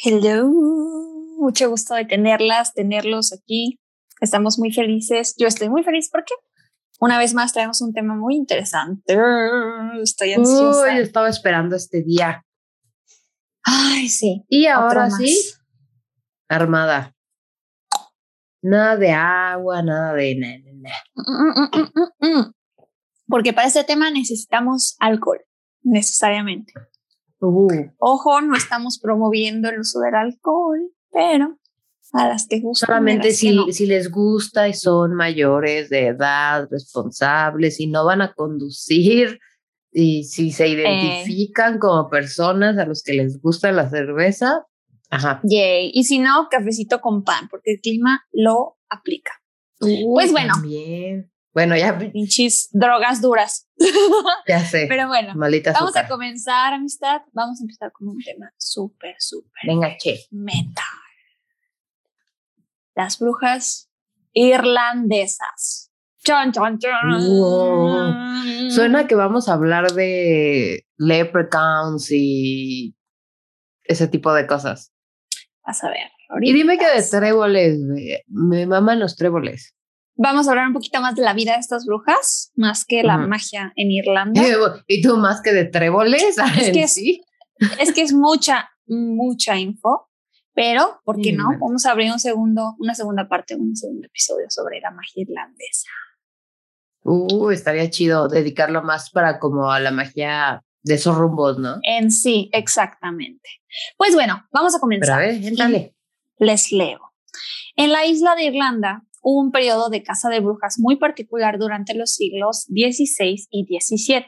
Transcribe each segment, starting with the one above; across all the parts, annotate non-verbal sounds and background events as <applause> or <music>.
Hello, mucho gusto de tenerlas, tenerlos aquí. Estamos muy felices. Yo estoy muy feliz porque una vez más traemos un tema muy interesante. Estoy ansiosa. Uy, estaba esperando este día. Ay, sí. Y ahora sí, armada. Nada de agua, nada de... Porque para este tema necesitamos alcohol, necesariamente. Uh. Ojo, no estamos promoviendo el uso del alcohol, pero a las que gustan. Solamente si, no. si les gusta y son mayores de edad, responsables y no van a conducir y si se identifican como personas a los que les gusta la cerveza, ajá. Yay. Y si no, cafecito con pan, porque el clima lo aplica. Pues bueno. También. Bueno, ya, Pinches drogas duras. <laughs> ya sé. Pero bueno, vamos a comenzar, amistad. Vamos a empezar con un tema súper, súper Venga, che. metal. Las brujas irlandesas. Chon, chon, chon. Wow. Suena que vamos a hablar de leprechauns y ese tipo de cosas. Vas a ver. Y dime que de ahorita. tréboles, me maman los tréboles. Vamos a hablar un poquito más de la vida de estas brujas, más que la magia en Irlanda. ¿Y tú más que de tréboles? <laughs> Es que en es- sí? es que es mucha, mucha info, pero ¿por qué no? Vamos a abrir un segundo, una segunda parte, un segundo episodio sobre la magia irlandesa. Uh, estaría chido dedicarlo más para como a la magia de esos rumbos, ¿no? En sí, exactamente. Pues bueno, vamos a Pero comenzar. a ver, éntale. Les leo. En la isla de Irlanda hubo un periodo de caza de brujas muy particular durante los siglos XVI y XVII.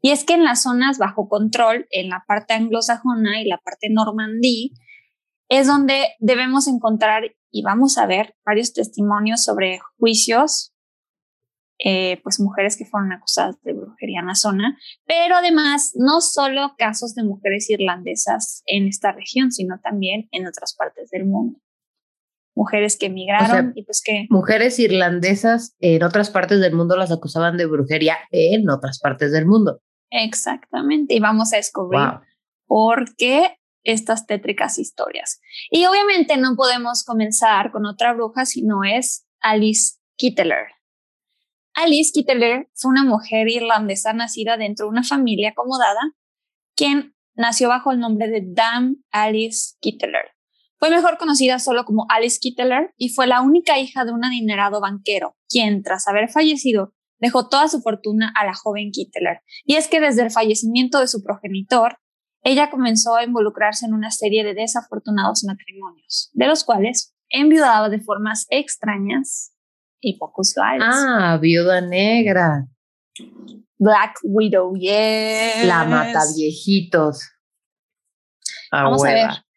Y es que en las zonas bajo control, en la parte anglosajona y la parte normandí, es donde debemos encontrar y vamos a ver varios testimonios sobre juicios, eh, pues mujeres que fueron acusadas de brujería en la zona, pero además no solo casos de mujeres irlandesas en esta región, sino también en otras partes del mundo. Mujeres que emigraron y pues que Mujeres irlandesas en otras partes del mundo las acusaban de brujería en otras partes del mundo. exactamente, y vamos a descubrir Wow. por qué estas tétricas historias. Y obviamente no podemos comenzar con otra bruja si no es Alice Kittler. Alice Kittler fue una mujer irlandesa nacida dentro de una familia acomodada, quien nació bajo el nombre de Dame Alice Kittler. Fue mejor conocida solo como Alice Kittler y fue la única hija de un adinerado banquero, quien, tras haber fallecido, dejó toda su fortuna a la joven Kittler. Y es que desde el fallecimiento de su progenitor, ella comenzó a involucrarse en una serie de desafortunados matrimonios, de los cuales enviudaba de formas extrañas y poco usuales. Ah, viuda negra. Black Widow, yes. La mata viejitos. A Vamos a hueva. ver.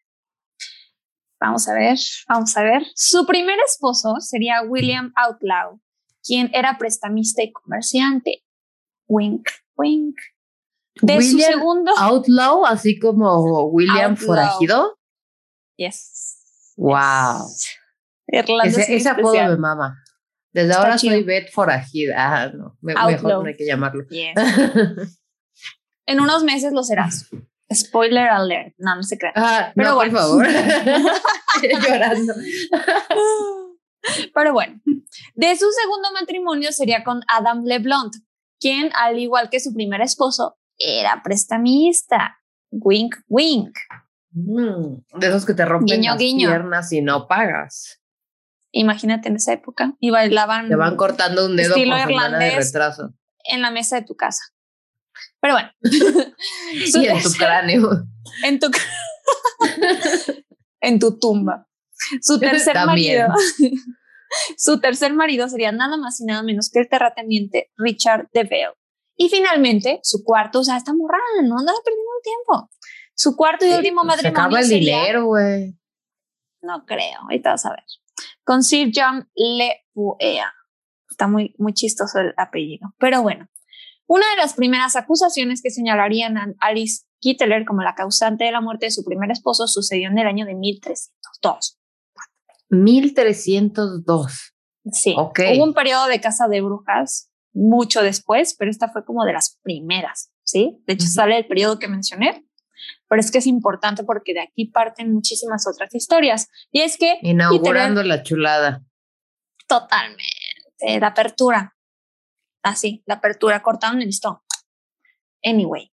Vamos a ver, vamos a ver. Su primer esposo sería William Outlaw, quien era prestamista y comerciante. Wink, wink. De su William segundo. Outlaw, así como William Outlaw. Forajido. Yes. Wow. yes. Irlanda Ese, apodo me mama. Desde Está ahora chido. soy Beth Forajida. Ah, no, me- mejor no hay que llamarlo. Yes. <laughs> En unos meses lo serás. Spoiler alert. No, no se crean. Ah, Pero no, bueno. por favor. <laughs> Llorando. Pero bueno, de su segundo matrimonio sería con Adam LeBlanc, quien, al igual que su primer esposo, era prestamista. Wink, wink. Mm, de esos que te rompen Guiño, las guiño. piernas y no pagas. Imagínate en esa época. Y bailaban Te van cortando un dedo por Estilo semana de irlandés. retraso. en la mesa de tu casa. Pero bueno. <laughs> Y en tu cráneo. en tu en tu tumba. Su tercer También. marido. <laughs> Su tercer marido sería nada más y nada menos que el terrateniente Richard de Vale. Y finalmente, su cuarto, o sea, esta morra no andaba perdiendo el tiempo. Su cuarto y último pues, Se matrimonio acaba el sería- dinero, güey. No creo, ahorita vas a ver. Con Sir John Le Puea. Está muy, muy chistoso el apellido. Pero bueno, una de las primeras acusaciones que señalarían a Alice Kittler como la causante de la muerte de su primer esposo sucedió en el año de 1302. 1302. Sí. Ok. Hubo un periodo de caza de brujas mucho después, pero esta fue como de las primeras, ¿sí? De hecho, sale el periodo que mencioné, pero es que es importante porque de aquí parten muchísimas otras historias. Y es que Inaugurando la chulada. Totalmente. La apertura. Así, la apertura. Cortaron el listón. Anyway.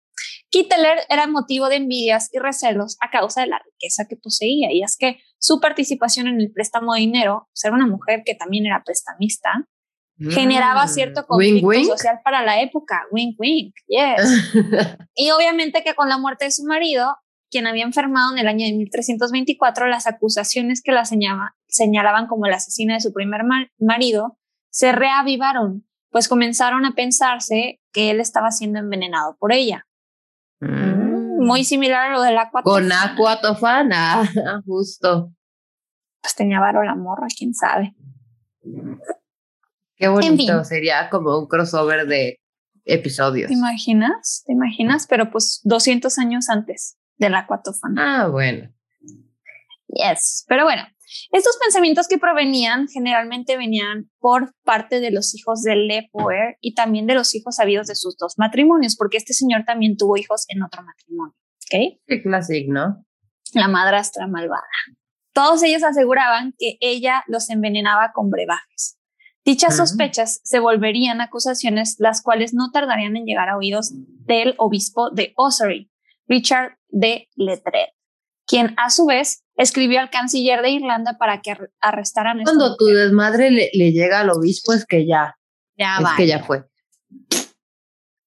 Kittler era motivo de envidias y recelos a causa de la riqueza que poseía. Y es que su participación en el préstamo de dinero, ser una mujer que también era prestamista, generaba Mm. cierto Wink, conflicto wink. social para la época. Wink, wink. Yes. <laughs> Y obviamente que con la muerte de su marido, quien había enfermado en el año de 1324, las acusaciones que la señalaba- señalaban como la asesina de su primer mar- marido se reavivaron, pues comenzaron a pensarse que él estaba siendo envenenado por ella. Mm. Muy similar a lo del agua. Con aqua tofana, <laughs> justo. Pues tenía varo la morra, quién sabe. Qué bonito. fin. Sería como un crossover de episodios. ¿Te imaginas? ¿Te imaginas? Pero pues 200 años antes del acuatofana. Ah, bueno. Yes. Pero bueno, estos pensamientos que provenían generalmente venían por parte de los hijos de Le Poer y también de los hijos sabidos de sus dos matrimonios, porque este señor también tuvo hijos en otro matrimonio. ¿Ok? Qué clásico, ¿no? La madrastra malvada. Todos ellos aseguraban que ella los envenenaba con brebajes. Dichas sospechas se volverían acusaciones, las cuales no tardarían en llegar a oídos del obispo de Ossory, Richard de Letred, quien a su vez escribió al canciller de Irlanda para que arre- arrestaran Cuando tu mujer. desmadre le, le llega al obispo es que ya, Ya es que ya fue.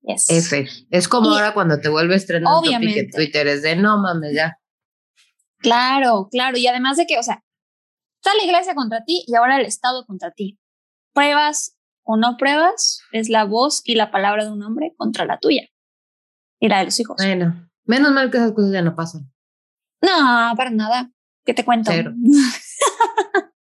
Yes. F. Es como Y- ahora cuando te vuelves trending topic en. Twitter, es de no mames, ya. Claro, claro. Y además de que, o sea, está la iglesia contra ti y ahora el Estado contra ti. Pruebas o no pruebas, es la voz y la palabra de un hombre contra la tuya y la de los hijos. Bueno, menos mal que esas cosas ya no pasan. No, para nada. ¿Qué te cuento? <laughs>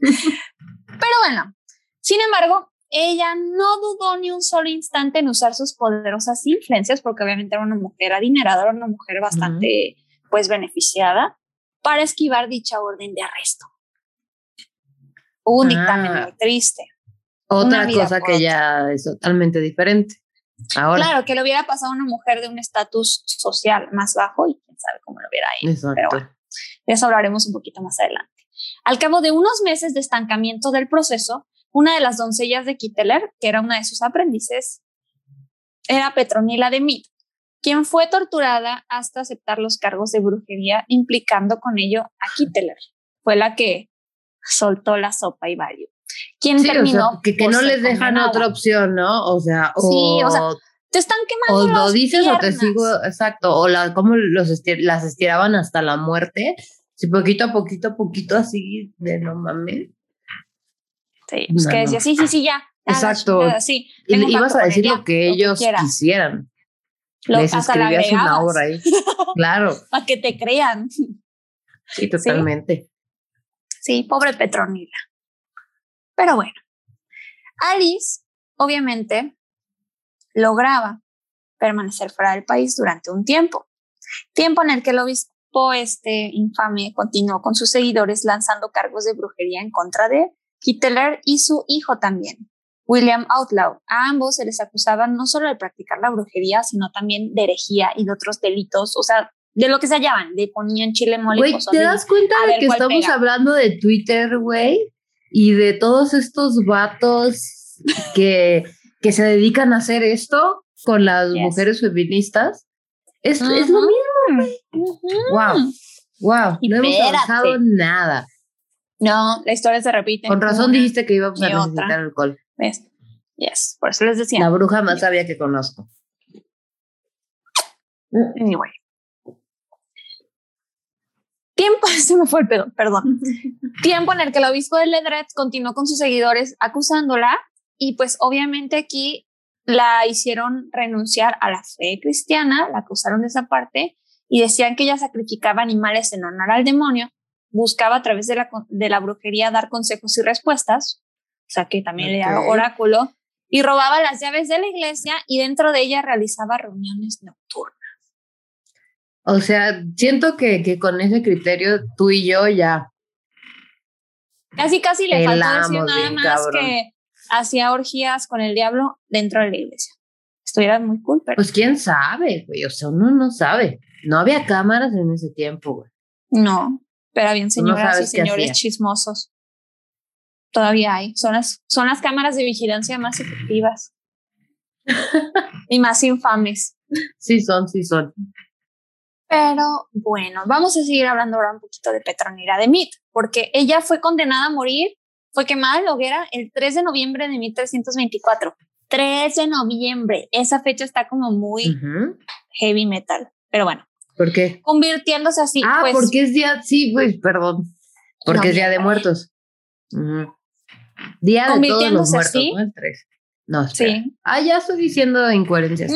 Pero bueno, sin embargo, ella no dudó ni un solo instante en usar sus poderosas influencias, porque obviamente era una mujer adinerada, era una mujer bastante, pues, beneficiada, para esquivar dicha orden de arresto. Hubo un Ah. dictamen muy triste. Otra cosa que otra. ya es totalmente diferente. Ahora. Claro, que le hubiera pasado a una mujer de un estatus social más bajo y quién sabe cómo lo hubiera ido. Exacto. Pero bueno. De eso hablaremos un poquito más adelante. Al cabo de unos meses de estancamiento del proceso, una de las doncellas de Kittler, que era una de sus aprendices, era Petronila de Mead, quien fue torturada hasta aceptar los cargos de brujería, implicando con ello a Kittler. Fue la que soltó la sopa y valió. Sí, o terminó. sea, que, no les dejan otra opción, ¿no? O sea, o, Sí, o sea, Te están quemando. o lo las dices o te piernas. sigo, exacto, o la, cómo los estir- las estiraban hasta la muerte, si poquito a poquito a poquito así, de no mames. Sí, pues No, que no. decía, sí, sí, sí, ya. Exacto. sí, Y ibas a decir lo que ellos quisieran. Lo- Les hasta escribías una obra ahí. <laughs> Claro, Para que te crean. sí, totalmente. Sí, pobre Petronila. Pero bueno, Alice, obviamente, lograba permanecer fuera del país durante un tiempo. Tiempo en el que el obispo este infame continuó con sus seguidores lanzando cargos de brujería en contra de Kittler y su hijo también, William Outlaw. A ambos se les acusaba no solo de practicar la brujería, sino también de herejía y de otros delitos, o sea, de lo que se hallaban, le ponían chile mole Güey. ¿te das cuenta de que ¿cuál estamos pega? hablando de Twitter, güey? Y de todos estos vatos que, que se dedican a hacer esto con las Yes. mujeres feministas. Es, es lo mismo. Wow, wow. Y No hemos avanzado nada. No, la historia se repite. Con razón dijiste que íbamos a otra. necesitar alcohol. vez. Yes, por eso les decía. La bruja más sabia que conozco. Anyway. Tiempo, <laughs> se me fue el pedo, perdón. <laughs> Tiempo en el que el obispo de Ledred continuó con sus seguidores acusándola y pues obviamente aquí la hicieron renunciar a la fe cristiana, la acusaron de esa parte y decían que ella sacrificaba animales en honor al demonio, buscaba a través de la, de la brujería dar consejos y respuestas, o sea que también le daba oráculo, y robaba las llaves de la iglesia y dentro de ella realizaba reuniones nocturnas. O sea, siento que, que con ese criterio tú y yo ya. Casi, casi le faltó decir nada más que hacía orgías con el diablo dentro de la iglesia. Estuviera muy cool, pero. Pues quién sabe, güey. O sea, uno no sabe. No había cámaras en ese tiempo, güey. No, pero habían señoras y señores chismosos. Todavía hay. Son las, son las cámaras de vigilancia más efectivas. <laughs> y más infames. Sí son, sí son. Pero bueno, vamos a seguir hablando ahora un poquito de Petronila de Mit, porque ella fue condenada a morir, fue quemada en la hoguera el 3 de noviembre de 1324. 3 de noviembre, esa fecha está como muy heavy metal, pero bueno. ¿Por qué? Convirtiéndose así. Ah, pues, porque es día, sí, pues, perdón. Porque es día de muertos. Día de todos los muertos, así, ¿no? El 3. No, Sí. Ah, ya estoy diciendo incoherencias.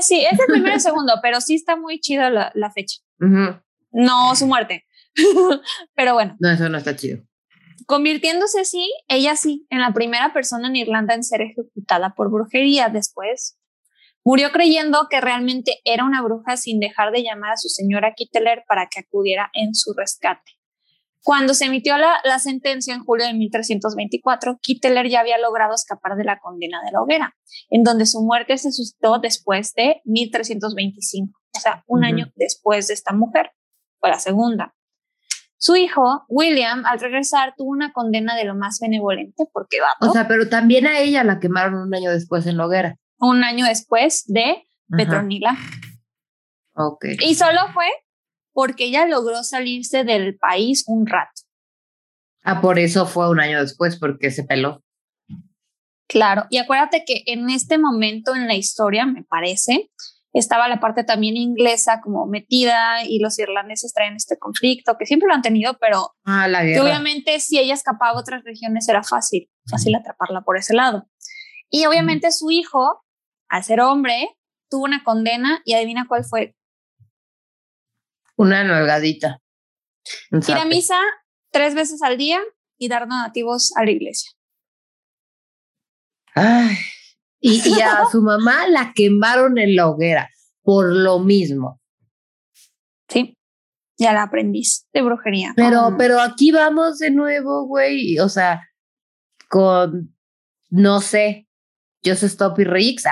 sí, es el primero y segundo, pero sí está muy chida la, la fecha. No su muerte. <laughs> pero bueno. No, eso no está chido. Convirtiéndose así, ella sí, en la primera persona en Irlanda en ser ejecutada por brujería. Después murió creyendo que realmente era una bruja sin dejar de llamar a su señora Kitteler para que acudiera en su rescate. Cuando se emitió la, la, sentencia en julio de 1324, Kitteler ya había logrado escapar de la condena de la hoguera, en donde su muerte se suscitó después de 1325, o sea, un año después de esta mujer, fue la segunda. Su hijo, William, al regresar, tuvo una condena de lo más benevolente porque va. O sea, pero también a ella la quemaron un año después en la hoguera. Un año después de Petronila. Ok. Y solo fue porque ella logró salirse del país un rato. Ah, por eso fue un año después, porque se peló. Claro, y acuérdate que en este momento en la historia, me parece, estaba la parte también inglesa como metida y los irlandeses traen este conflicto, que siempre lo han tenido, pero ah, la que obviamente si ella escapaba a otras regiones era fácil, fácil atraparla por ese lado. Y obviamente su hijo, al ser hombre, tuvo una condena y adivina cuál fue. Una nalgadita. Ir a misa tres veces al día y dar donativos a la iglesia. Ay, y, a su mamá la quemaron en la hoguera por lo mismo. Sí, ya la aprendiz de brujería. Pero, pero aquí vamos de nuevo, güey. O sea, con, no sé, Just Stop y Rix.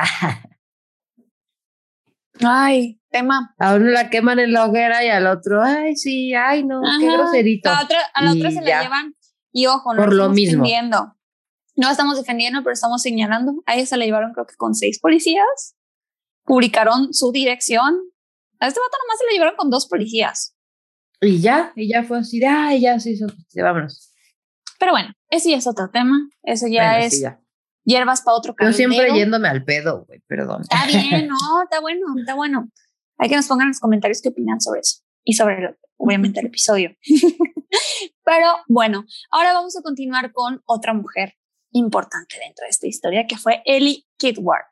Ay, tema. A uno la queman en la hoguera y al otro, ay, sí, ay, no, qué groserito. A, otra, a la otra se la llevan y ojo, no Por lo mismo. defendiendo. No estamos defendiendo, pero estamos señalando. A ella se la llevaron creo que con seis policías. Publicaron su dirección. A este vato nomás se la llevaron con dos policías. Y ya, y ya fue así, ay, ya sí, sí, vámonos. Pero bueno, ese ya es otro tema. Eso ya es hierbas para otro Yo siempre yéndome al pedo, güey, perdón. Está bien, <laughs> no, está bueno, está bueno. Hay que nos pongan en los comentarios qué opinan sobre eso y sobre, obviamente, el episodio. <laughs> Pero bueno, ahora vamos a continuar con otra mujer importante dentro de esta historia, que fue Ellie Kidward.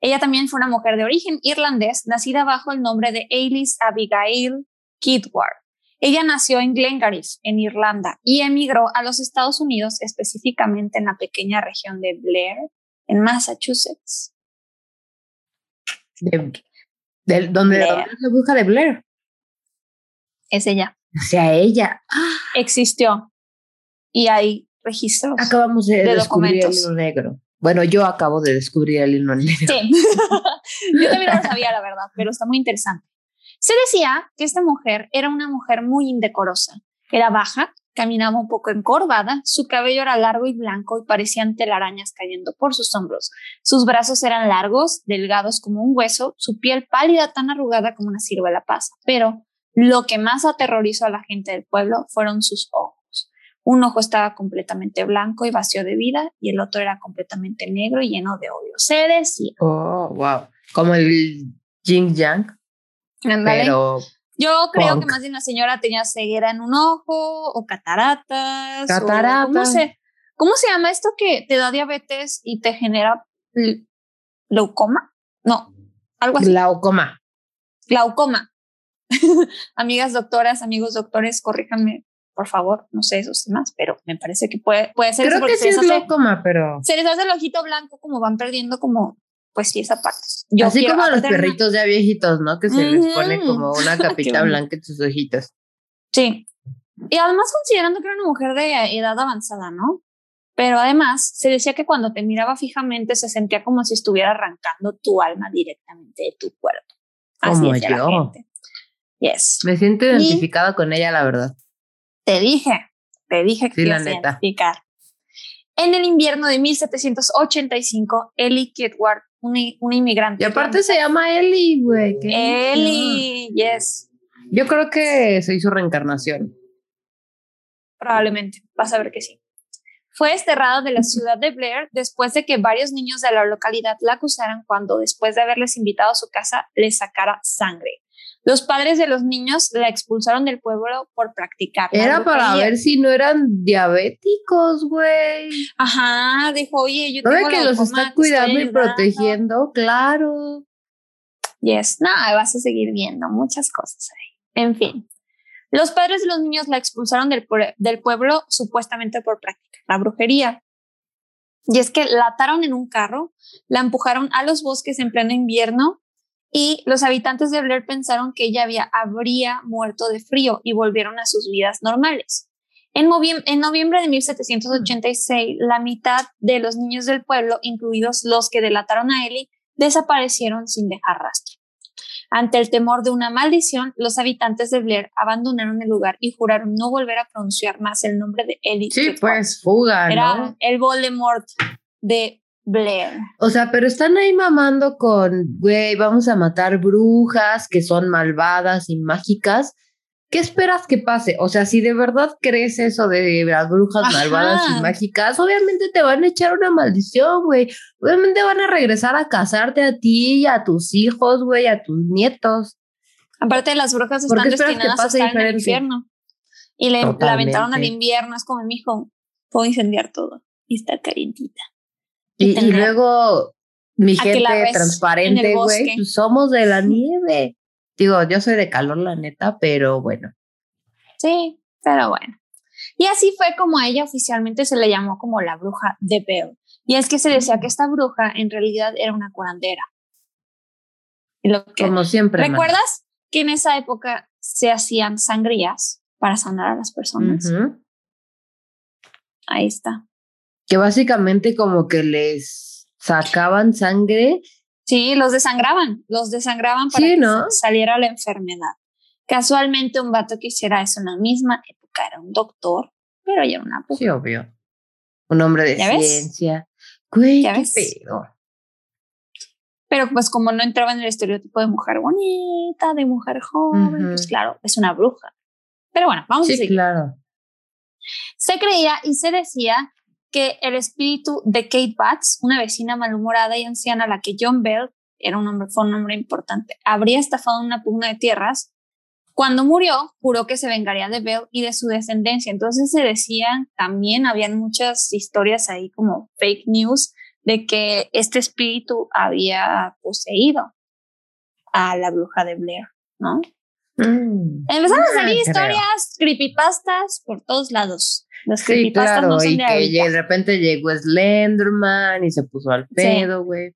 Ella también fue una mujer de origen irlandés, nacida bajo el nombre de Alice Abigail Kidward. Ella nació en Glengarriff, en Irlanda, y emigró a los Estados Unidos, específicamente en la pequeña región de Blair, en Massachusetts. De, donde, se busca de Blair. Es ella. O sea, ella. Existió. Y hay registros. Acabamos de, descubrir el hilo negro. Bueno, yo acabo de descubrir el hilo negro. Sí. <laughs> yo también no lo sabía, la verdad, pero está muy interesante. Se decía que esta mujer era una mujer muy indecorosa. Era baja, caminaba un poco encorvada, su cabello era largo y blanco y parecían telarañas cayendo por sus hombros. Sus brazos eran largos, delgados como un hueso, su piel pálida tan arrugada como una ciruela pasa. Pero lo que más aterrorizó a la gente del pueblo fueron sus ojos. Un ojo estaba completamente blanco y vacío de vida y el otro era completamente negro y lleno de odio. Se decía. Oh, wow. Como el Jing Yang. Pero yo creo que más de una señora tenía ceguera en un ojo o cataratas. Cataratas. ¿cómo, se, ¿Cómo se llama esto que te da diabetes y te genera glaucoma? No, algo así. Glaucoma. Glaucoma. <laughs> amigas doctoras, amigos doctores, corríjanme, por favor, no sé esos temas, pero me parece que puede, puede ser Creo que sí es glaucoma, pero... Se les hace el ojito blanco como van perdiendo como, pues sí, esa parte. Así como los perritos ya viejitos, ¿no? Que se les pone como una <laughs> capita blanca en sus ojitos. Sí. Y además considerando que era una mujer de edad avanzada, ¿no? Pero además se decía que cuando te miraba fijamente se sentía como si estuviera arrancando tu alma directamente de tu cuerpo. Como yo. Yes. Me siento identificada con ella, la verdad. Te dije, te dije que sí, te ibas a identificar. En el invierno de 1785, Ellie Kitward, una, una inmigrante. Y aparte se llama Ellie, güey. Ellie, yes. Yo creo que se hizo reencarnación. Probablemente, vas a ver que sí. Fue desterrada de la ciudad de Blair después de que varios niños de la localidad la acusaran cuando, después de haberles invitado a su casa, le sacara sangre. Los padres de los niños la expulsaron del pueblo por practicar. Era para ver si no eran diabéticos, güey. Ajá, dijo, oye, yo ¿No tengo que los está cuidando y protegiendo? Claro. Yes, no, vas a seguir viendo muchas cosas ahí. En fin. Los padres de los niños la expulsaron del, del pueblo supuestamente por practicar la brujería. Y es que la ataron en un carro, la empujaron a los bosques en pleno invierno y los habitantes de Blair pensaron que ella había, habría muerto de frío y volvieron a sus vidas normales. En, en noviembre de 1786, la mitad de los niños del pueblo, incluidos los que delataron a Ellie, desaparecieron sin dejar rastro. Ante el temor de una maldición, los habitantes de Blair abandonaron el lugar y juraron no volver a pronunciar más el nombre de Ellie. Sí, pues fuga, Era el Voldemort de Blair. O sea, pero están ahí mamando con, güey, vamos a matar brujas que son malvadas y mágicas. ¿Qué esperas que pase? O sea, si de verdad crees eso de las brujas malvadas y mágicas, obviamente te van a echar una maldición, güey. Obviamente van a regresar a casarte a ti y a tus hijos, güey, a tus nietos. Aparte, las brujas están destinadas a estar en el infierno. Y le, la aventaron al invierno, es como mi hijo, puedo incendiar todo y estar calientita. Y, luego mi gente transparente, güey, pues somos de la nieve. Digo, yo soy de calor, la neta, pero bueno. Sí, pero bueno. Y así fue como a ella oficialmente se le llamó como la bruja de Bell. Y es que se decía que esta bruja en realidad era una curandera. lo que, como siempre. ¿Recuerdas que en esa época se hacían sangrías para sanar a las personas? Ahí está que básicamente como que les sacaban sangre. Sí, los desangraban, los desangraban para que saliera la enfermedad. Casualmente un vato que hiciera eso en la misma época era un doctor, pero ya era una Sí, obvio. Un hombre de ciencia. Güey, qué pedo. Pero pues como no entraba en el estereotipo de mujer bonita, de mujer joven, pues claro, es una bruja. Pero bueno, vamos a seguir. claro. Se creía y se decía que el espíritu de Kate Batts, una vecina malhumorada y anciana a la que John Bell, era un hombre, fue un hombre importante, habría estafado en una pugna de tierras, cuando murió, juró que se vengaría de Bell y de su descendencia. Entonces se decían, también habían muchas historias ahí como fake news de que este espíritu había poseído a la bruja de Blair, ¿no? Mm. Empezaron a salir historias, creepypastas por todos lados. Los sí, claro, y que de, repente llegó Slenderman y se puso al pedo, güey.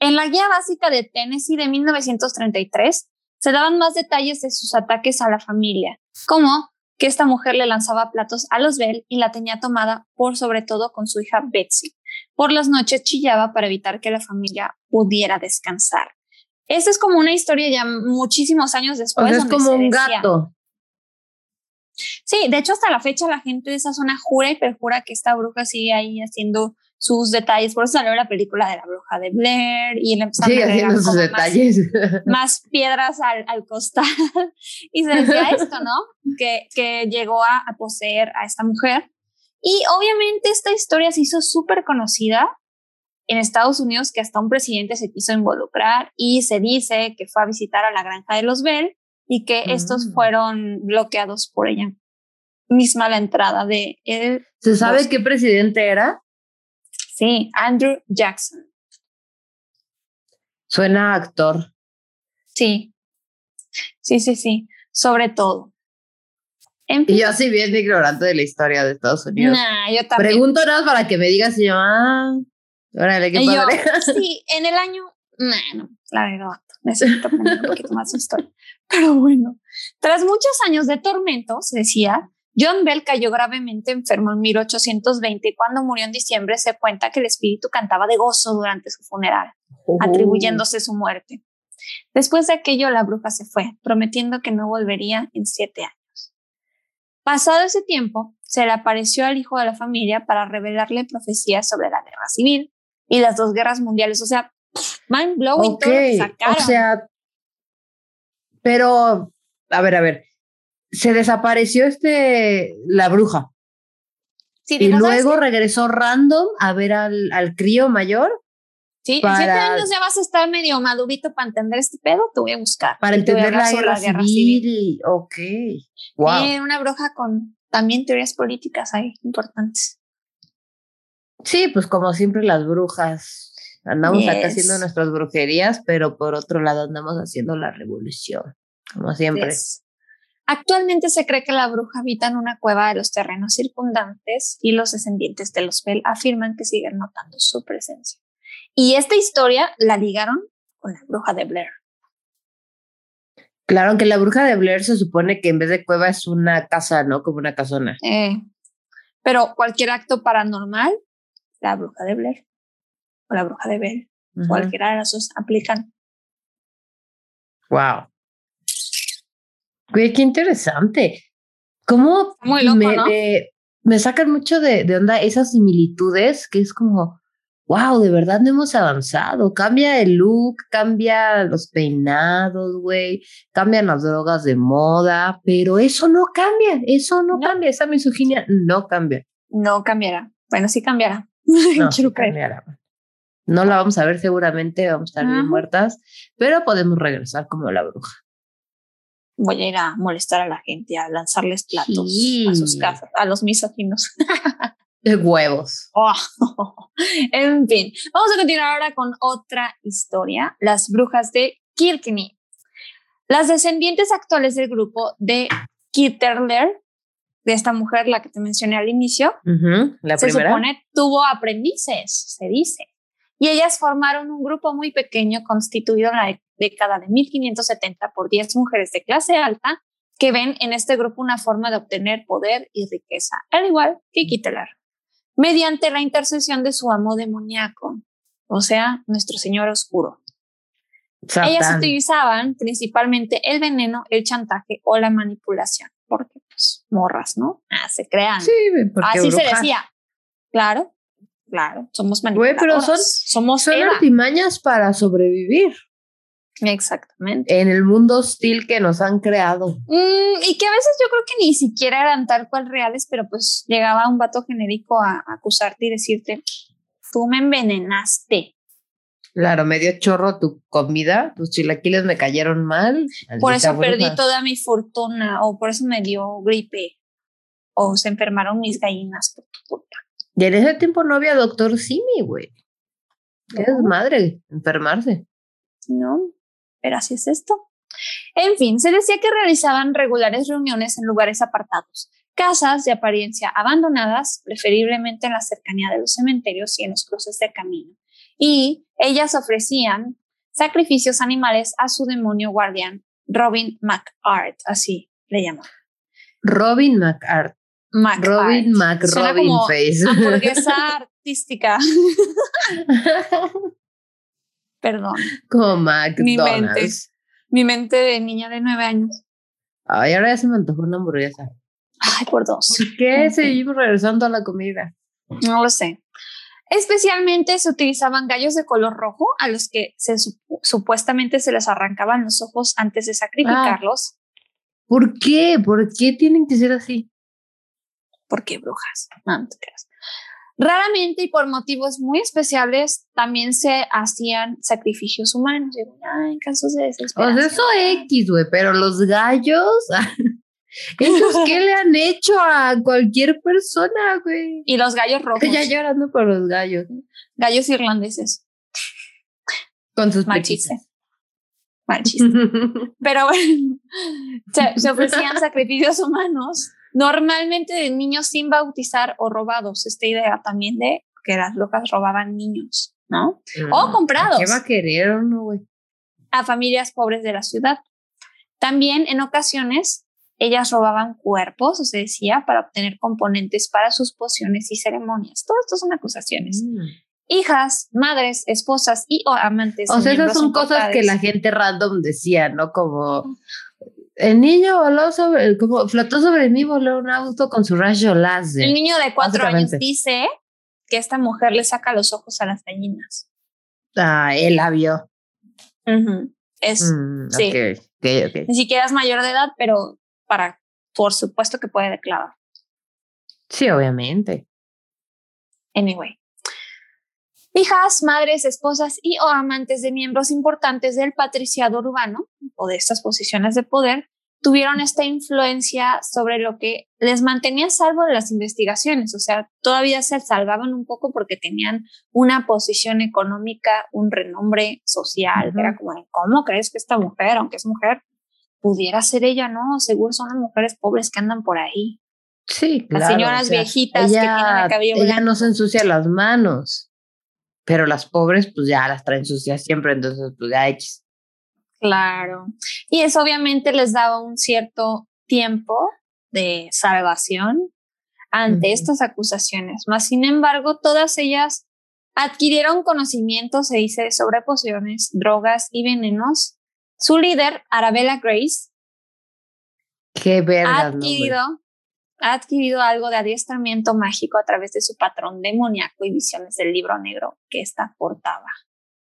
En la guía básica de Tennessee de 1933 se daban más detalles de sus ataques a la familia, como que esta mujer le lanzaba platos a los Bell y la tenía tomada por sobre todo con su hija Betsy. Por las noches chillaba para evitar que la familia pudiera descansar. Esta es como una historia ya muchísimos años después. es como un gato. Sí, de hecho hasta la fecha la gente de esa zona jura y perjura que esta bruja sigue ahí haciendo sus detalles. Por eso salió la película de la bruja de Blair y él empezó a haciendo sus detalles. <laughs> Más, piedras al, al costal. <laughs> y se decía esto, ¿no? Que, que llegó a, a poseer a esta mujer. Y obviamente esta historia se hizo súper conocida en Estados Unidos que hasta un presidente se quiso involucrar y se dice que fue a visitar a la granja de los Bell y que estos mm. fueron bloqueados por ella misma la entrada de él. ¿Se sabe qué presidente era? Sí, Andrew Jackson. Suena actor. Sí. sí, sí, sí, sobre todo. y yo así bien ignorante de la historia de Estados Unidos. Nah, yo también. Pregunto nada para que me digas y yo, ah, órale, qué padre. <laughs> sí, en el año, no, la verdad, necesito aprender un poquito más de historia. Pero bueno, tras muchos años de tormento, se decía, John Bell cayó gravemente enfermo en 1820 y cuando murió en diciembre se cuenta que el espíritu cantaba de gozo durante su funeral, atribuyéndose su muerte. Después de aquello, la bruja se fue, prometiendo que no volvería en siete años. Pasado ese tiempo, se le apareció al hijo de la familia para revelarle profecías sobre la guerra civil y las dos guerras mundiales. O sea, mind blowing todo lo que sacaron. O sea, pero, a ver, a ver, se desapareció este, la bruja. Sí, y luego regresó random a ver al, al crío mayor. Sí, en siete años ya vas a estar medio madurito para entender este pedo, te voy a buscar. Para entender la guerra, civil. Ok. Wow. Y una bruja con también teorías políticas ahí importantes. Sí, pues como siempre las brujas. Andamos acá haciendo nuestras brujerías, pero por otro lado andamos haciendo la revolución, como siempre. Actualmente se cree que la bruja habita en una cueva de los terrenos circundantes y los descendientes de los Bell afirman que siguen notando su presencia. Y esta historia la ligaron con la bruja de Blair. Claro, que la bruja de Blair se supone que en vez de cueva es una casa, ¿no? Como una casona. Eh, pero cualquier acto paranormal, la bruja de Blair o la bruja de Bell, cualquiera de las dos aplican. Wow. Güey, qué interesante. ¿Cómo Muy loco, me, ¿no? me sacan mucho de, de onda esas similitudes que es como, wow, de verdad no hemos avanzado. Cambia el look, cambia los peinados, güey, cambian las drogas de moda, pero eso no cambia, eso no, cambia, esa misoginia no cambia. No cambiará. Bueno, sí cambiará. <laughs> No. No la vamos a ver seguramente, vamos a estar bien muertas, pero podemos regresar como la bruja voy a ir a molestar a la gente, a lanzarles platos a sus casas, a los misóginos. <laughs> De huevos. Oh, <laughs> en fin, vamos a continuar ahora con otra historia, las brujas de Kilkenny. Las descendientes actuales del grupo de Kitterler, de esta mujer, la que te mencioné al inicio, la se supone tuvo aprendices, se dice. Y ellas formaron un grupo muy pequeño constituido en la década de 1570 por 10 mujeres de clase alta que ven en este grupo una forma de obtener poder y riqueza, al igual que Kitteler, mediante la intercesión de su amo demoníaco, o sea, nuestro Señor Oscuro. Ellas utilizaban principalmente el veneno, el chantaje o la manipulación, porque pues morras, ¿no? Ah, se crean. Sí, Así se decía. Claro, claro, somos manipuladoras. pero son, somos son artimañas para sobrevivir. Exactamente. En el mundo hostil que nos han creado. Mm, y que a veces yo creo que ni siquiera eran tal cual reales, pero pues llegaba un vato genérico a, acusarte y decirte, tú me envenenaste. Claro, me dio chorro tu comida, tus chilaquiles me cayeron mal. Por eso perdí toda mi fortuna, o por eso me dio gripe, o se enfermaron mis gallinas por tu culpa. Y en ese tiempo no había doctor Simi, güey. Es madre enfermarse. No, pero así es esto. En fin, se decía que realizaban regulares reuniones en lugares apartados, casas de apariencia abandonadas, preferiblemente en la cercanía de los cementerios y en los cruces de camino. Y ellas ofrecían sacrificios animales a su demonio guardián, Robin McArt, así le llaman. Robin McArt. Mac Robin Mac Robin Face. Hamburguesa <laughs> artística. <laughs> Perdón. Como McDonald's. Mi mente, mi mente de niña de nueve años. Ay, ahora ya se me antojó una hamburguesa. Ay, por dos. ¿Por qué seguimos regresando a la comida? No lo sé. Especialmente se utilizaban gallos de color rojo a los que se, supuestamente se les arrancaban los ojos antes de sacrificarlos. Ah. ¿Por qué? ¿Por qué tienen que ser así? Porque brujas. No, no te creas. Raramente y por motivos muy especiales también se hacían sacrificios humanos. Digo, en casos de desesperación. Pues eso X, güey, pero los gallos, <laughs> ¿ellos qué <laughs> le han hecho a cualquier persona, güey? Y los gallos rojos. Ya llorando por los gallos. Gallos irlandeses. Con sus machistas. Mal chiste. <laughs> Pero bueno, se, ofrecían <laughs> sacrificios humanos, normalmente de niños sin bautizar o robados. Esta idea también de que las locas robaban niños, ¿no? o mm, comprados. ¿Qué va a querer o no, güey? A familias pobres de la ciudad. También en ocasiones ellas robaban cuerpos, o se decía, para obtener componentes para sus pociones y ceremonias. Todo esto son acusaciones. Mm. Hijas, madres, esposas y o amantes. O sea, esas son cosas que la gente random decía, ¿no? Como el niño voló sobre, como flotó sobre mí, voló un auto con su rayo láser. El niño de cuatro años dice que esta mujer le saca los ojos a las gallinas. Ah, él la vio. Es, mm, sí. Ni siquiera es mayor de edad, pero para, por supuesto que puede declarar. Sí, obviamente. Anyway. Hijas, madres, esposas y o amantes de miembros importantes del patriciado urbano o de estas posiciones de poder tuvieron esta influencia sobre lo que les mantenía salvo de las investigaciones. O sea, todavía se salvaban un poco porque tenían una posición económica, un renombre social. Era como, ¿cómo crees que esta mujer, aunque es mujer, pudiera ser ella, ¿no? Seguro son las mujeres pobres que andan por ahí. Sí, claro. Las señoras viejitas que tienen el cabello Ella no se ensucia las manos, pero las pobres pues ya las traen sucias siempre, entonces pues ya X. Claro. Y eso obviamente les daba un cierto tiempo de salvación ante estas acusaciones. Más sin embargo, todas ellas adquirieron conocimiento, se dice, sobre pociones, drogas y venenos su líder, Arabella Grace, Qué ha, adquirido, ha adquirido algo de adiestramiento mágico a través de su patrón demoníaco y visiones del libro negro que esta portaba.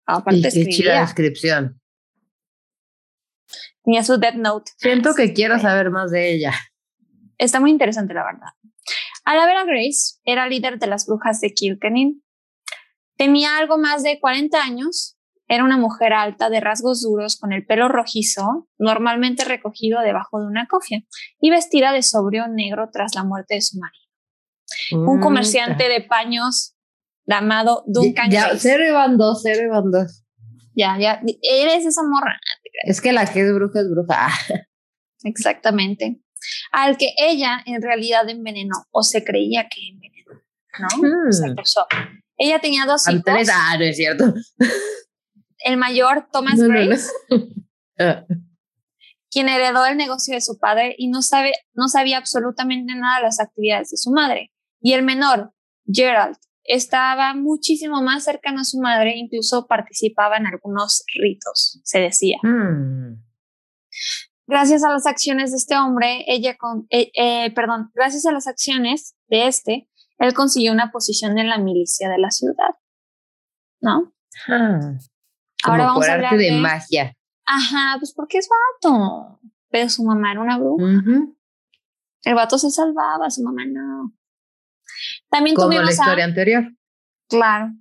Aparte, y qué descripción. Tenía su Death Note. Siento que quiero saber más de ella. Está muy interesante, la verdad. Arabella Grace era líder de las brujas de Kilkenny. Tenía algo más de 40 años era una mujer alta de rasgos duros con el pelo rojizo, normalmente recogido debajo de una cofia, y vestida de sobrio negro tras la muerte de su marido. un comerciante de paños llamado Duncan Ya, ya cero iban dos, cero iban dos. Ya, ya, eres esa morra. Es que la que es bruja es bruja. Exactamente. Al que ella en realidad envenenó, o se creía que envenenó, ¿no? Se acusó. Ella tenía dos hijos. ah, no es cierto el mayor Thomas Grace, <laughs> ah. quien heredó el negocio de su padre y no, sabe, no sabía absolutamente nada de las actividades de su madre. Y el menor, Gerald, estaba muchísimo más cercano a su madre, incluso participaba en algunos ritos, se decía. Hmm. Gracias a las acciones de este hombre, ella con, eh, eh, perdón, gracias a las acciones de este, él consiguió una posición en la milicia de la ciudad. ¿No? Ah. Ahora vamos a hablar de, magia. Ajá, pues porque es vato. Pero su mamá era una bruja. El vato se salvaba, su mamá no. También Como tuvimos la historia anterior. Claro.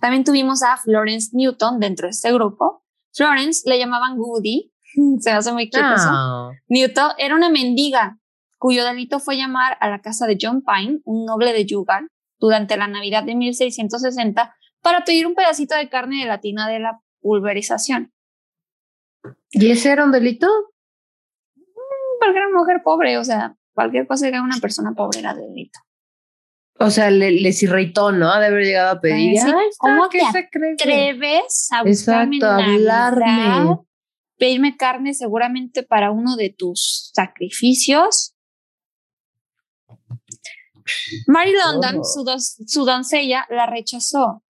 También tuvimos a Florence Newton dentro de este grupo. Florence le llamaban Goody. <laughs> Se hace muy cute ah. Newton era una mendiga cuyo delito fue llamar a la casa de John Pine, un noble de Yugal, durante la Navidad de 1660 para pedir un pedacito de carne de la tina de la pulverización. ¿Y ese era un delito? Mm, porque era una mujer pobre, o sea, cualquier cosa que haga una persona pobre era delito. O sea, le, les irritó, ¿no? De haber llegado a pedir. ¿Cómo te atreves a buscarme hablarme? Pedirme carne seguramente para uno de tus sacrificios. Mary London, su, su doncella, la rechazó.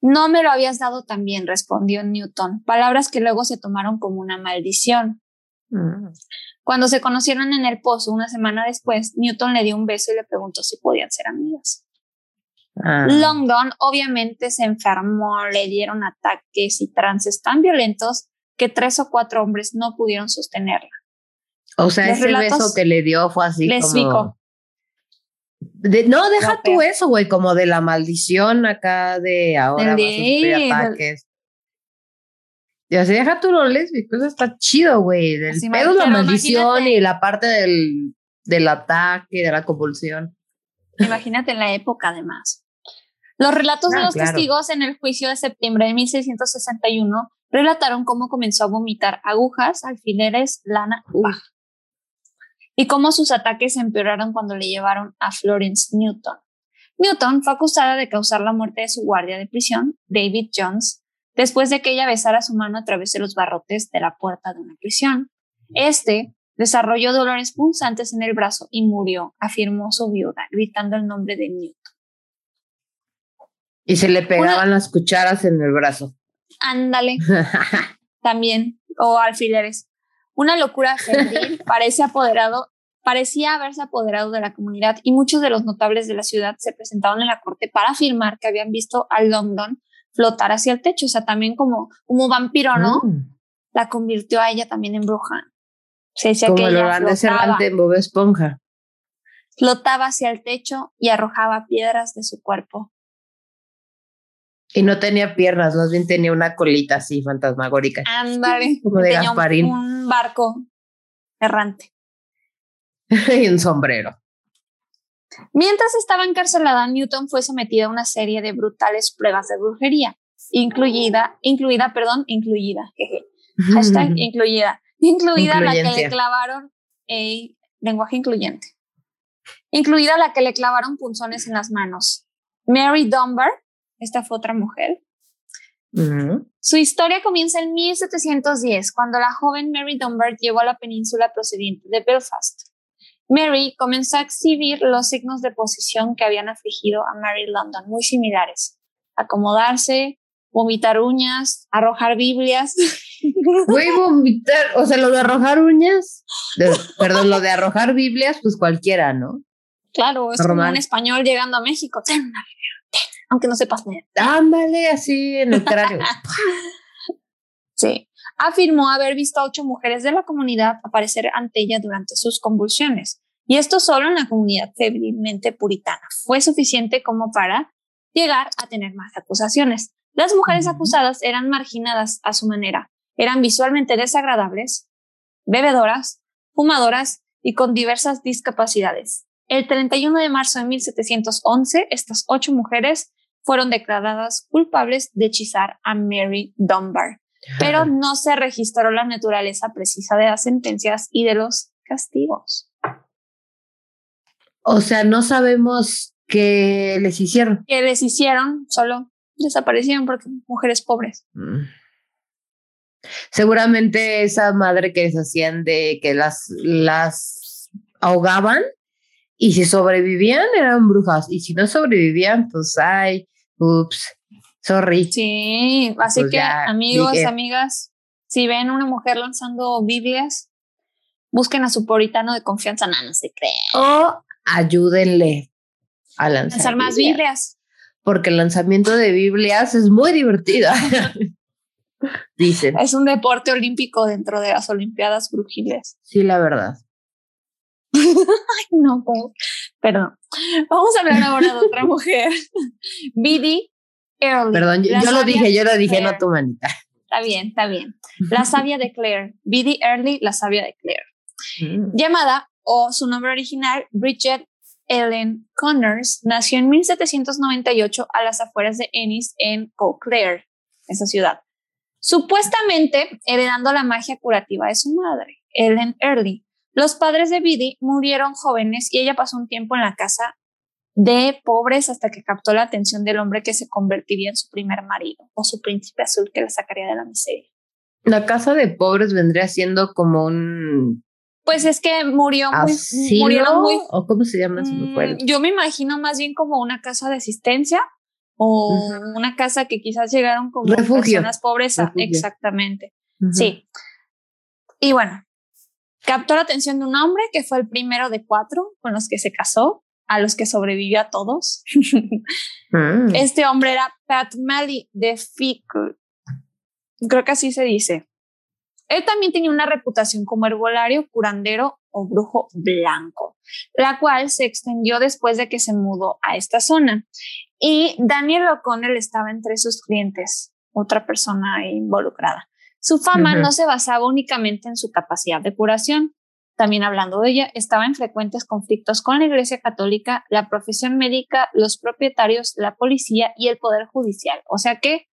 No me lo habías dado también, respondió Newton, palabras que luego se tomaron como una maldición. Mm. Cuando se conocieron en el pozo una semana después, Newton le dio un beso y le preguntó si podían ser amigas. Ah. Longdon obviamente se enfermó, le dieron ataques y trances tan violentos que tres o cuatro hombres no pudieron sostenerla. O sea, ese beso que le dio fue así como no, deja tú eso, güey, como de la maldición acá de ahora vas a ataques. Y así deja tú lo lésbico, eso está chido, güey. Del pedo la maldición y la parte del, del ataque, de la convulsión. Imagínate en la época, además. Los relatos de ah, los testigos en el juicio de septiembre de 1661 relataron cómo comenzó a vomitar agujas, alfileres, lana, y cómo sus ataques empeoraron cuando le llevaron a Florence Newton. Newton fue acusada de causar la muerte de su guardia de prisión, David Jones, después de que ella besara su mano a través de los barrotes de la puerta de una prisión. Este desarrolló dolores punzantes en el brazo y murió, afirmó su viuda, gritando el nombre de Newton. Y se le pegaban las cucharas en el brazo. Ándale. <laughs> También, o alfileres. Una locura febril <laughs> parece apoderado parecía haberse apoderado de la comunidad y muchos de los notables de la ciudad se presentaron en la corte para afirmar que habían visto a London flotar hacia el techo, o sea, también como, como vampiro, ¿no? Mm. La convirtió a ella también en bruja. Se decía como que ella flotaba, en Bob Esponja. Flotaba hacia el techo y arrojaba piedras de su cuerpo. Y no tenía piernas, más bien tenía una colita así fantasmagórica. Ándale. Como de Gasparín. un barco errante. <laughs> y un sombrero. Mientras estaba encarcelada, Newton fue sometida a una serie de brutales pruebas de brujería, incluida, incluida, perdón, incluida, <laughs> hashtag incluida, incluida la que le clavaron, eh, lenguaje incluyente, incluida la que le clavaron punzones en las manos. Mary Dunbar, esta fue otra mujer. Su historia comienza en 1710, cuando la joven Mary Dunbar llegó a la península procediente de Belfast. Mary comenzó a exhibir los signos de posición que habían afligido a Mary London, muy similares. Acomodarse, vomitar uñas, arrojar Biblias. <laughs> A vomitar, o sea, lo de arrojar uñas, perdón, lo de arrojar Biblias, pues cualquiera, ¿no? Claro, es como un español llegando a México, ten una aunque no sepas leer. Ándale, así en el cráneo. <laughs> sí afirmó haber visto a ocho mujeres de la comunidad aparecer ante ella durante sus convulsiones. Y esto solo en la comunidad febrilmente puritana. Fue suficiente como para llegar a tener más acusaciones. Las mujeres acusadas eran marginadas a su manera. Eran visualmente desagradables, bebedoras, fumadoras y con diversas discapacidades. El 31 de marzo de 1711, estas ocho mujeres fueron declaradas culpables de hechizar a Mary Dunbar, pero no se registró la naturaleza precisa de las sentencias y de los castigos. O sea, no sabemos qué les hicieron. ¿Qué les hicieron? Solo desaparecieron porque mujeres pobres. Mm. Seguramente esa madre que hacían de que las, las ahogaban y si sobrevivían eran brujas y si no sobrevivían, pues ay, ups. Sorry. Sí, así pues que amigos, amigas, si ven una mujer lanzando Biblias, busquen a su puritano de confianza, no, no se cree. O ayúdenle a lanzar, más Biblias. Porque el lanzamiento de Biblias es muy divertido. <laughs> <laughs> Dicen. Es un deporte olímpico dentro de las Olimpiadas Brujiles. Sí, la verdad. <laughs> Ay, no, perdón. Vamos a hablar ahora de otra <laughs> mujer. Bidi Perdón, yo, lo dije, yo lo dije, no tu manita. Está bien, está bien. La sabia de Claire. Biddy Early, la sabia de Claire. Mm. Llamada, o su nombre original, Bridget Ellen Connors, nació en 1798 a las afueras de Ennis, en Eau Claire, esa ciudad. Supuestamente heredando la magia curativa de su madre, Ellen Early. Los padres de Biddy murieron jóvenes y ella pasó un tiempo en la casa de pobres hasta que captó la atención del hombre que se convertiría en su primer marido o su príncipe azul que la sacaría de la miseria. La casa de pobres vendría siendo como un... Pues es que murió muy... muy ¿O cómo se llama? Mm, yo me imagino más bien como una casa de asistencia o una casa que quizás llegaron como personas pobres. Exactamente. Sí. Y bueno, captó la atención de un hombre que fue el primero de cuatro con los que se casó a los que sobrevivió a todos. Mm. Este hombre era Pat Malley de Fickle. Creo que así se dice. Él también tenía una reputación como herbolario, curandero o brujo blanco, la cual se extendió después de que se mudó a esta zona. Y Daniel O'Connell estaba entre sus clientes, otra persona involucrada. Su fama no se basaba únicamente en su capacidad de curación, también hablando de ella, estaba en frecuentes conflictos con la Iglesia Católica, la profesión médica, los propietarios, la policía y el Poder Judicial. O sea que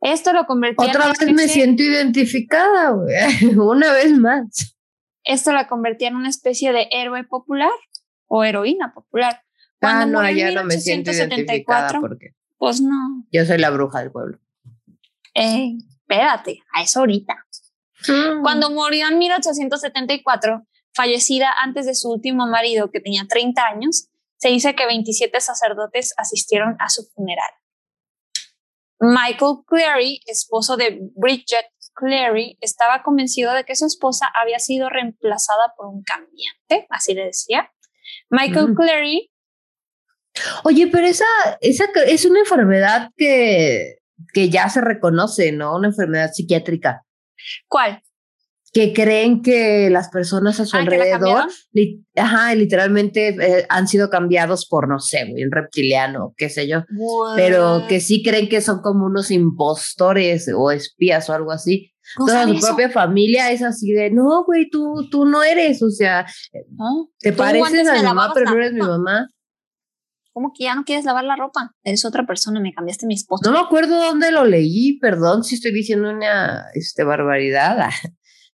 Esto lo convertía Otra vez me siento identificada, güey. <laughs> Una vez más. Esto la convertía en una especie de héroe popular o heroína popular. ah, no, ya no me siento identificada porque. Pues no. Yo soy la bruja del pueblo. Eh, espérate, a eso ahorita. Mm. Cuando murió en 1874, fallecida antes de su último marido, que tenía 30 años, se dice que 27 sacerdotes asistieron a su funeral. Michael Cleary, esposo de Bridget Cleary, estaba convencido de que su esposa había sido reemplazada por un cambiante, así le decía. Michael Mm. Cleary, Oye, pero esa, esa es una enfermedad que, que ya se reconoce, ¿no? Una enfermedad psiquiátrica. ¿cuál? Que creen que las personas a su Ah, ¿que la alrededor, li- ajá, literalmente eh, han sido cambiados por, no sé, un reptiliano, qué sé yo. Pero que sí creen que son como unos impostores o espías o algo así. Toda su eso. propia familia es así de, no, güey, tú, tú no eres, o sea, ¿No? te pareces a mi mamá, pero no eres mi mamá. ¿Cómo que ya no quieres lavar la ropa? Eres otra persona, me cambiaste mi esposo. No me acuerdo dónde lo leí, perdón si estoy diciendo una este, barbaridad,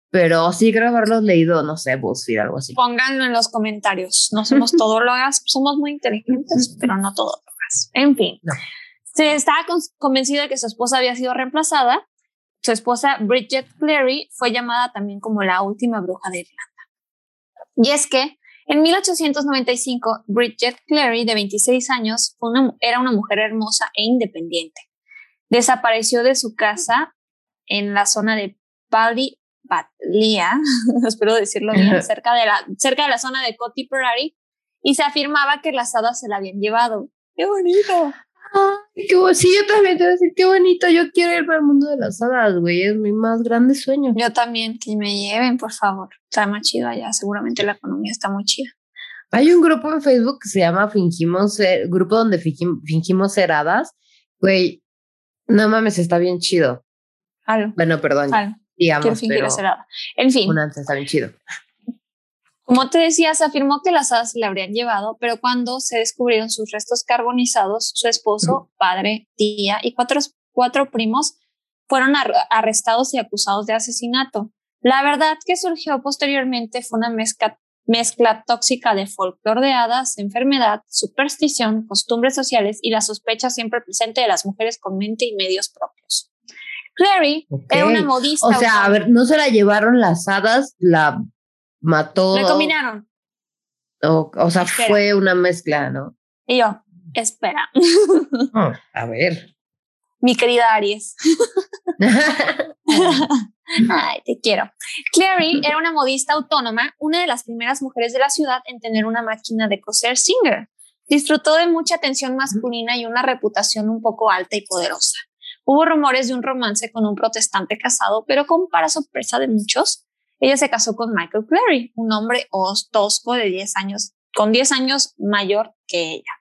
pero sí creo haberlo leído, no sé, BuzzFeed, algo así. Pónganlo en los comentarios. No somos <laughs> todólogas, somos muy inteligentes, pero no todólogas. En fin, No. se estaba con- convencido de que su esposa había sido reemplazada. Su esposa Bridget Cleary fue llamada también como la última bruja de Irlanda. Y es que en 1895, Bridget Cleary, de 26 años, fue una- era una mujer hermosa e independiente. Desapareció de su casa en la zona de Pally Batlia, <laughs> espero decirlo bien, cerca de, la, cerca de la zona de Cotiperary, y se afirmaba que las hadas se la habían llevado. ¡Qué bonito! Qué sí, yo también te voy a decir, qué bonito, yo quiero irme al mundo de las hadas, güey, es mi más grande sueño. Yo también, que me lleven, por favor. Está más chido allá, seguramente la economía está muy chida. Hay un grupo en Facebook que se llama Fingimos Ser, grupo donde fingim- fingimos ser hadas, güey, no mames, está bien chido. Bueno, perdón, digamos, Quiero fingir pero ser hada. En fin, un antes está bien chido. Como te decía, se afirmó que las hadas se le habrían llevado, pero cuando se descubrieron sus restos carbonizados, su esposo, padre, tía y cuatro, cuatro primos fueron ar- arrestados y acusados de asesinato. La verdad que surgió posteriormente fue una mezcla, mezcla tóxica de folclore de hadas, enfermedad, superstición, costumbres sociales y la sospecha siempre presente de las mujeres con mente y medios propios. Clary Ok. era una modista. O sea, a ver, no se la llevaron las hadas, la mató. Le combinaron. O, o sea, Espera. fue una mezcla, ¿no? Y yo, espera, <laughs> A ver. mi querida Aries. <laughs> Ay, te quiero. Clary era una modista autónoma, una de las primeras mujeres de la ciudad en tener una máquina de coser Singer. Disfrutó de mucha atención masculina y una reputación un poco alta y poderosa. Hubo rumores de un romance con un protestante casado, pero con para sorpresa de muchos, ella se casó con Michael Clary, un hombre os- tosco de 10 años, con 10 años mayor que ella.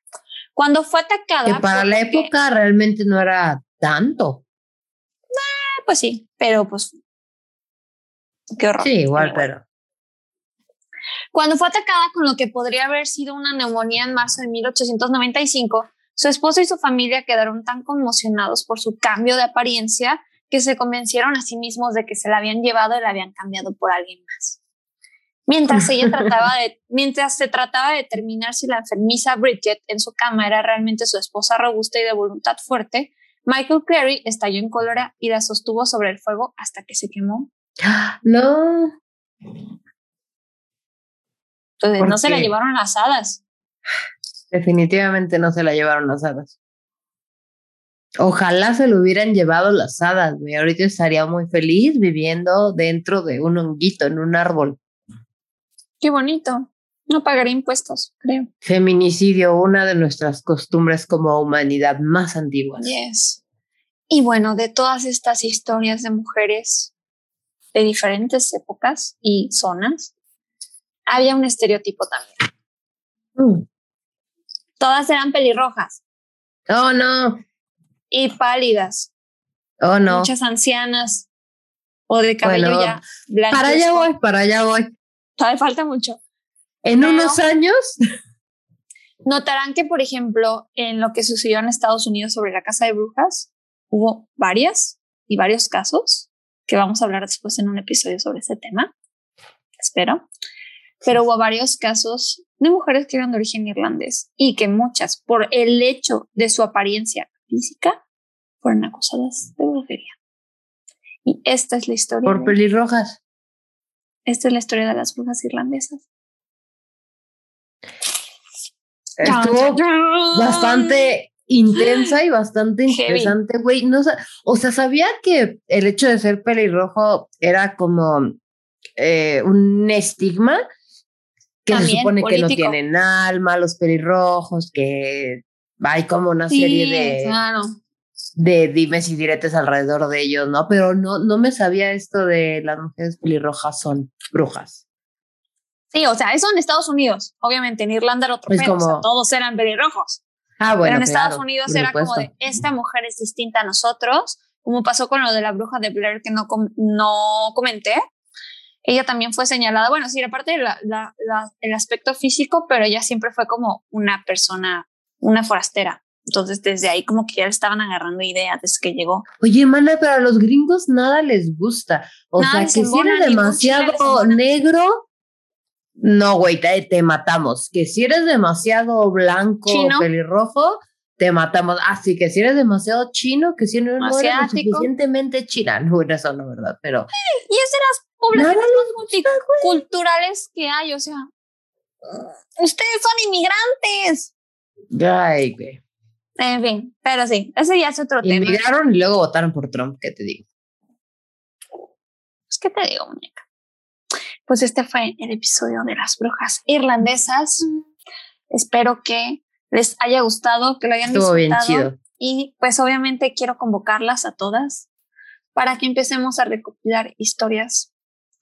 Cuando fue atacada. que para la lo que- época realmente no era tanto. pues sí, pero pues. Qué horror. Sí, igual, Pero. Cuando fue atacada con lo que podría haber sido una neumonía en marzo de 1895, su esposo y su familia quedaron tan conmocionados por su cambio de apariencia que se convencieron a sí mismos de que se la habían llevado y la habían cambiado por alguien más. Mientras ella <laughs> trataba de, mientras se trataba de determinar si la enfermiza Bridget en su cama era realmente su esposa robusta y de voluntad fuerte, Michael Clary estalló en cólera y la sostuvo sobre el fuego hasta que se quemó. No. Entonces, ¿Por no se la llevaron las hadas. Definitivamente no se la llevaron las hadas. Ojalá se lo hubieran llevado las hadas, güey. Ahorita estaría muy feliz viviendo dentro de un honguito en un árbol. Qué bonito. No pagaré impuestos, creo. Feminicidio, una de nuestras costumbres como humanidad más antiguas. Yes. Y bueno, de todas estas historias de mujeres de diferentes épocas y zonas, había un estereotipo también. Mm. Todas eran pelirrojas Oh, no. Y pálidas, Oh, no. muchas ancianas o de cabello Bueno, ya blanco. Para allá voy, para allá voy. Todavía falta mucho. En Pero- unos años. <laughs> Notarán que, por ejemplo, en lo que sucedió en Estados Unidos sobre la casa de brujas, hubo varias y varios casos que vamos a hablar después en un episodio sobre ese tema. Espero. Pero hubo varios casos de mujeres que eran de origen irlandés y que muchas, por el hecho de su apariencia física, fueron acusadas de brujería. Y esta es la historia. Por pelirrojas. Esta es la historia de las brujas irlandesas. Estuvo bastante intensa y bastante interesante, güey. No, o sea, sabía que el hecho de ser pelirrojo era como eh, un estigma que se supone que no tienen alma, los pelirrojos, que hay como una serie de, de dimes y diretes alrededor de ellos, ¿no? Pero no, no me sabía esto de las mujeres pelirrojas son brujas. Sí, o sea, eso en Estados Unidos. Obviamente en Irlanda era otro como... todos eran pelirrojos. Ah, bueno, Pero en Estados Unidos era como de, esta mujer es distinta a nosotros, como pasó con lo de la bruja de Blair que no, no comenté. Ella también fue señalada, bueno, sí, aparte del la, el aspecto físico, pero ella siempre fue como una persona, una forastera. Entonces, desde ahí como que ya le estaban agarrando ideas desde que llegó. Oye, mana, pero a los gringos nada les gusta. O sea, que si eres demasiado negro, no, güey, te, matamos. Que si eres demasiado blanco o pelirrojo, te matamos. Así que si eres demasiado chino, que si no eres suficientemente china. No, eso no, ¿verdad? Pero. Y es de las poblaciones más multiculturales que hay, o sea. Ustedes son inmigrantes. Ay, güey. En fin, pero sí, ese ya es otro tema. Inmigraron y luego votaron por Trump, ¿qué te digo? Pues, ¿qué te digo, muñeca? pues este fue el episodio de las brujas irlandesas. Espero que les haya gustado, que lo hayan Estuvo disfrutado. Bien chido. Y pues obviamente quiero convocarlas a todas para que empecemos a recopilar historias,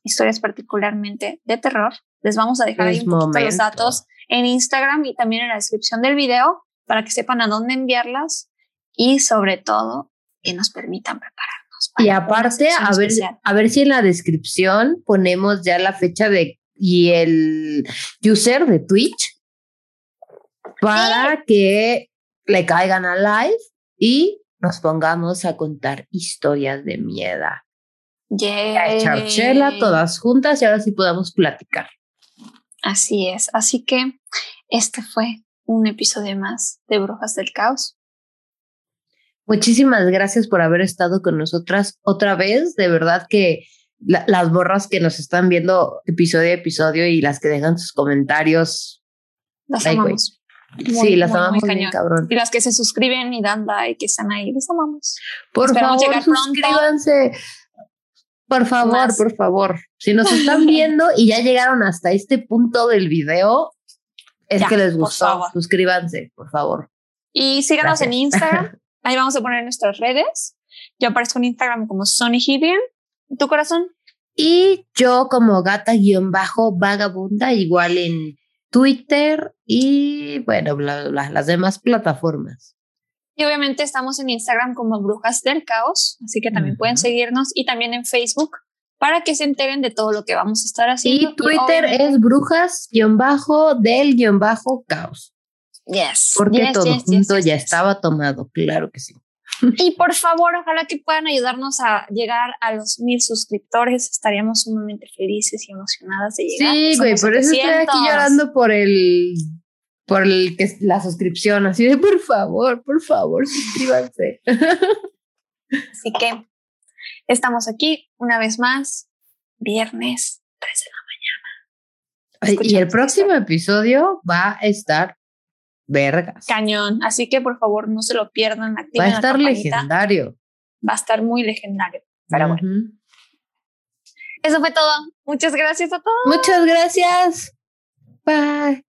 historias particularmente de terror. Les vamos a dejar ahí un poquito los datos en Instagram y también en la descripción del video para que sepan a dónde enviarlas y sobre todo que nos permitan preparar y aparte, a ver, a ver si en la descripción ponemos ya la fecha de y el user de Twitch para que le caigan a live y nos pongamos a contar historias de miedo. Yeah. A echar chela todas juntas y ahora sí podamos platicar. Así es. Así que este fue un episodio más de Brujas del Caos. Muchísimas gracias por haber estado con nosotras otra vez. De verdad que las borras que nos están viendo episodio a episodio y las que dejan sus comentarios. Las amamos. sí, las amamos bien, cabrón. Y las que se suscriben y dan like, que están ahí, las amamos. Por favor, suscríbanse. Por favor, por favor. Si nos están <laughs> viendo y ya llegaron hasta este punto del video, es que les gustó. Suscríbanse, por favor. Y síganos en Instagram. <laughs> Ahí vamos a poner nuestras redes. Yo aparezco en Instagram como Sonny Hibian. ¿Y tu corazón? Y yo como gata-vagabunda, igual en Twitter y bueno, las demás plataformas. Y obviamente estamos en Instagram como Brujas del Caos, así que también pueden seguirnos y también en Facebook para que se enteren de todo lo que vamos a estar haciendo. Y Twitter es brujas-del-caos. Yes. Porque todo junto ya estaba tomado, claro que sí. Y por favor, ojalá que puedan ayudarnos a llegar a los mil suscriptores. Estaríamos sumamente felices y emocionadas de llegar. Sí, güey, por eso estoy aquí llorando por el por el que la suscripción, así de por favor, por favor, suscríbanse. Así que estamos aquí una vez más, viernes 3 de la mañana. y el próximo episodio va a estar vergas. Cañón. Así que por favor no se lo pierdan. Va a estar legendario. Va a estar muy legendario. Pero bueno. Eso fue todo. Muchas gracias a todos. Muchas gracias. Bye.